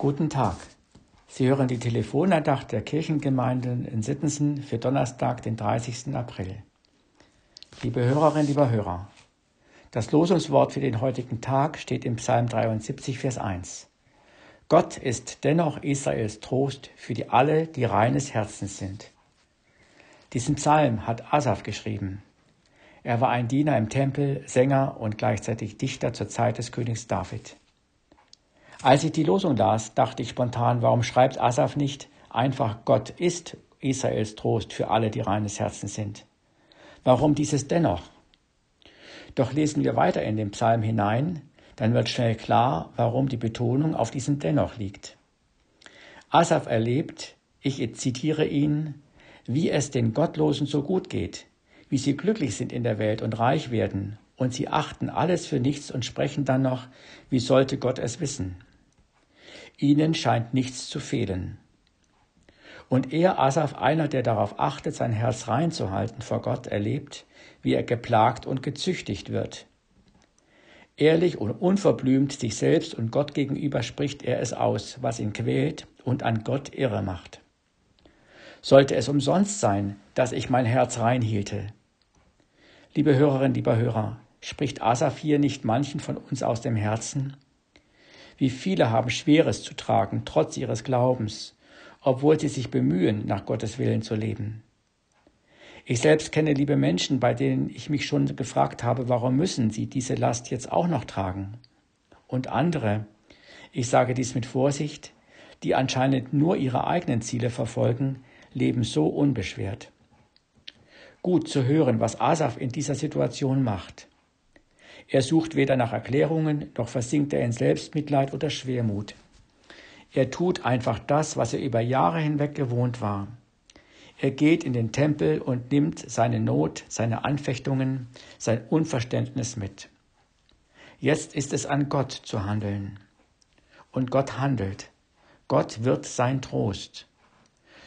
Guten Tag. Sie hören die Telefonandacht der Kirchengemeinden in Sittensen für Donnerstag, den 30. April. Liebe Hörerinnen, lieber Hörer, das Losungswort für den heutigen Tag steht im Psalm 73, Vers 1. Gott ist dennoch Israels Trost für die alle, die reines Herzens sind. Diesen Psalm hat Asaf geschrieben. Er war ein Diener im Tempel, Sänger und gleichzeitig Dichter zur Zeit des Königs David. Als ich die Losung las, dachte ich spontan, warum schreibt Asaf nicht einfach Gott ist Israels Trost für alle, die reines Herzens sind? Warum dieses dennoch? Doch lesen wir weiter in den Psalm hinein, dann wird schnell klar, warum die Betonung auf diesem dennoch liegt. Asaf erlebt, ich zitiere ihn, wie es den Gottlosen so gut geht, wie sie glücklich sind in der Welt und reich werden, und sie achten alles für nichts und sprechen dann noch, wie sollte Gott es wissen? Ihnen scheint nichts zu fehlen. Und er, Asaf, einer, der darauf achtet, sein Herz reinzuhalten vor Gott, erlebt, wie er geplagt und gezüchtigt wird. Ehrlich und unverblümt sich selbst und Gott gegenüber spricht er es aus, was ihn quält und an Gott irre macht. Sollte es umsonst sein, dass ich mein Herz reinhielte? Liebe Hörerinnen, lieber Hörer, spricht Asaf hier nicht manchen von uns aus dem Herzen? Wie viele haben Schweres zu tragen, trotz ihres Glaubens, obwohl sie sich bemühen, nach Gottes Willen zu leben. Ich selbst kenne liebe Menschen, bei denen ich mich schon gefragt habe, warum müssen sie diese Last jetzt auch noch tragen? Und andere, ich sage dies mit Vorsicht, die anscheinend nur ihre eigenen Ziele verfolgen, leben so unbeschwert. Gut zu hören, was Asaf in dieser Situation macht. Er sucht weder nach Erklärungen, noch versinkt er in Selbstmitleid oder Schwermut. Er tut einfach das, was er über Jahre hinweg gewohnt war. Er geht in den Tempel und nimmt seine Not, seine Anfechtungen, sein Unverständnis mit. Jetzt ist es an Gott zu handeln. Und Gott handelt. Gott wird sein Trost.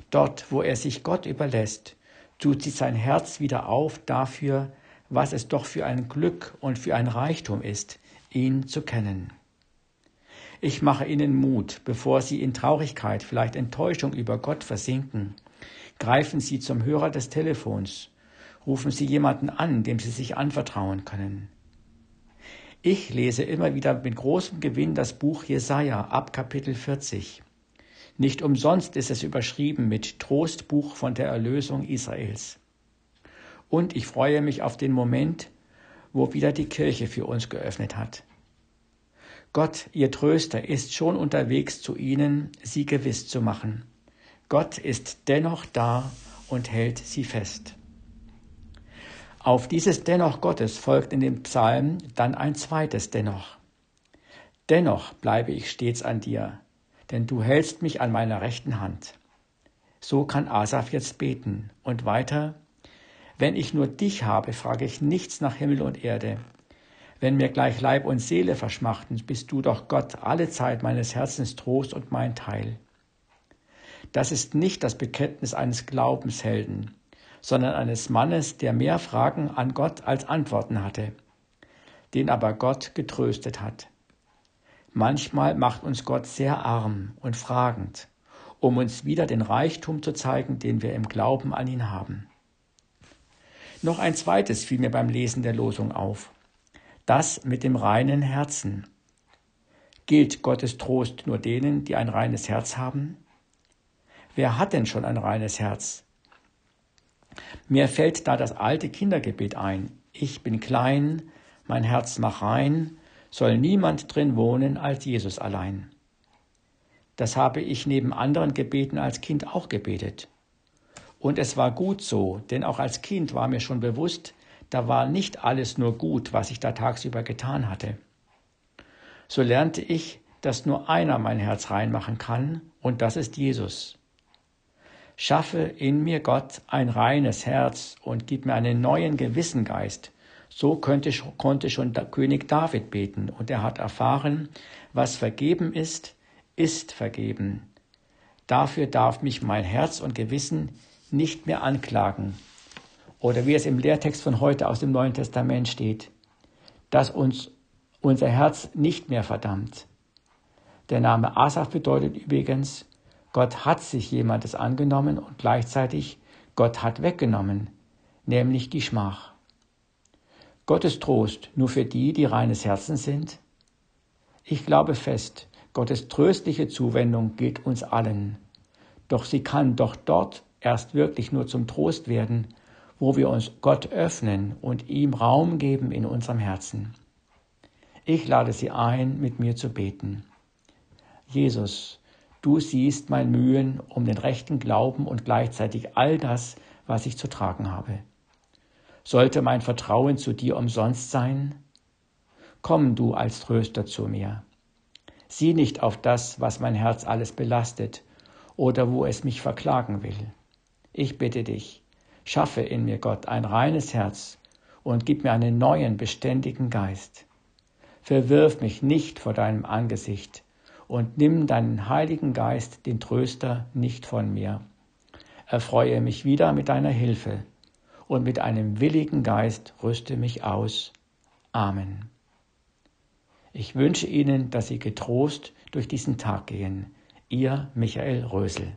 Dort, wo er sich Gott überlässt, tut sich sein Herz wieder auf dafür, was es doch für ein Glück und für ein Reichtum ist, ihn zu kennen. Ich mache Ihnen Mut, bevor Sie in Traurigkeit, vielleicht Enttäuschung über Gott versinken. Greifen Sie zum Hörer des Telefons. Rufen Sie jemanden an, dem Sie sich anvertrauen können. Ich lese immer wieder mit großem Gewinn das Buch Jesaja ab Kapitel 40. Nicht umsonst ist es überschrieben mit Trostbuch von der Erlösung Israels. Und ich freue mich auf den Moment, wo wieder die Kirche für uns geöffnet hat. Gott, ihr Tröster, ist schon unterwegs zu ihnen, sie gewiss zu machen. Gott ist dennoch da und hält sie fest. Auf dieses Dennoch Gottes folgt in dem Psalm dann ein zweites Dennoch. Dennoch bleibe ich stets an dir, denn du hältst mich an meiner rechten Hand. So kann Asaf jetzt beten und weiter, wenn ich nur dich habe, frage ich nichts nach Himmel und Erde. Wenn mir gleich Leib und Seele verschmachten, bist du doch Gott alle Zeit meines Herzens Trost und mein Teil. Das ist nicht das Bekenntnis eines Glaubenshelden, sondern eines Mannes, der mehr Fragen an Gott als Antworten hatte, den aber Gott getröstet hat. Manchmal macht uns Gott sehr arm und fragend, um uns wieder den Reichtum zu zeigen, den wir im Glauben an ihn haben. Noch ein zweites fiel mir beim Lesen der Losung auf. Das mit dem reinen Herzen. Gilt Gottes Trost nur denen, die ein reines Herz haben? Wer hat denn schon ein reines Herz? Mir fällt da das alte Kindergebet ein. Ich bin klein, mein Herz mach rein, soll niemand drin wohnen als Jesus allein. Das habe ich neben anderen Gebeten als Kind auch gebetet. Und es war gut so, denn auch als Kind war mir schon bewusst, da war nicht alles nur gut, was ich da tagsüber getan hatte. So lernte ich, dass nur einer mein Herz reinmachen kann, und das ist Jesus. Schaffe in mir Gott ein reines Herz und gib mir einen neuen Gewissengeist. So könnte, konnte schon König David beten, und er hat erfahren, was vergeben ist, ist vergeben. Dafür darf mich mein Herz und Gewissen nicht mehr anklagen. Oder wie es im Lehrtext von heute aus dem Neuen Testament steht, dass uns unser Herz nicht mehr verdammt. Der Name Asaf bedeutet übrigens, Gott hat sich jemandes angenommen und gleichzeitig Gott hat weggenommen, nämlich die Schmach. Gottes Trost nur für die, die reines Herzen sind? Ich glaube fest, Gottes tröstliche Zuwendung gilt uns allen. Doch sie kann doch dort erst wirklich nur zum Trost werden, wo wir uns Gott öffnen und ihm Raum geben in unserem Herzen. Ich lade Sie ein, mit mir zu beten. Jesus, du siehst mein Mühen um den rechten Glauben und gleichzeitig all das, was ich zu tragen habe. Sollte mein Vertrauen zu dir umsonst sein? Komm du als Tröster zu mir. Sieh nicht auf das, was mein Herz alles belastet oder wo es mich verklagen will. Ich bitte dich, schaffe in mir, Gott, ein reines Herz und gib mir einen neuen, beständigen Geist. Verwirf mich nicht vor deinem Angesicht und nimm deinen Heiligen Geist, den Tröster, nicht von mir. Erfreue mich wieder mit deiner Hilfe und mit einem willigen Geist rüste mich aus. Amen. Ich wünsche Ihnen, dass Sie getrost durch diesen Tag gehen. Ihr Michael Rösel.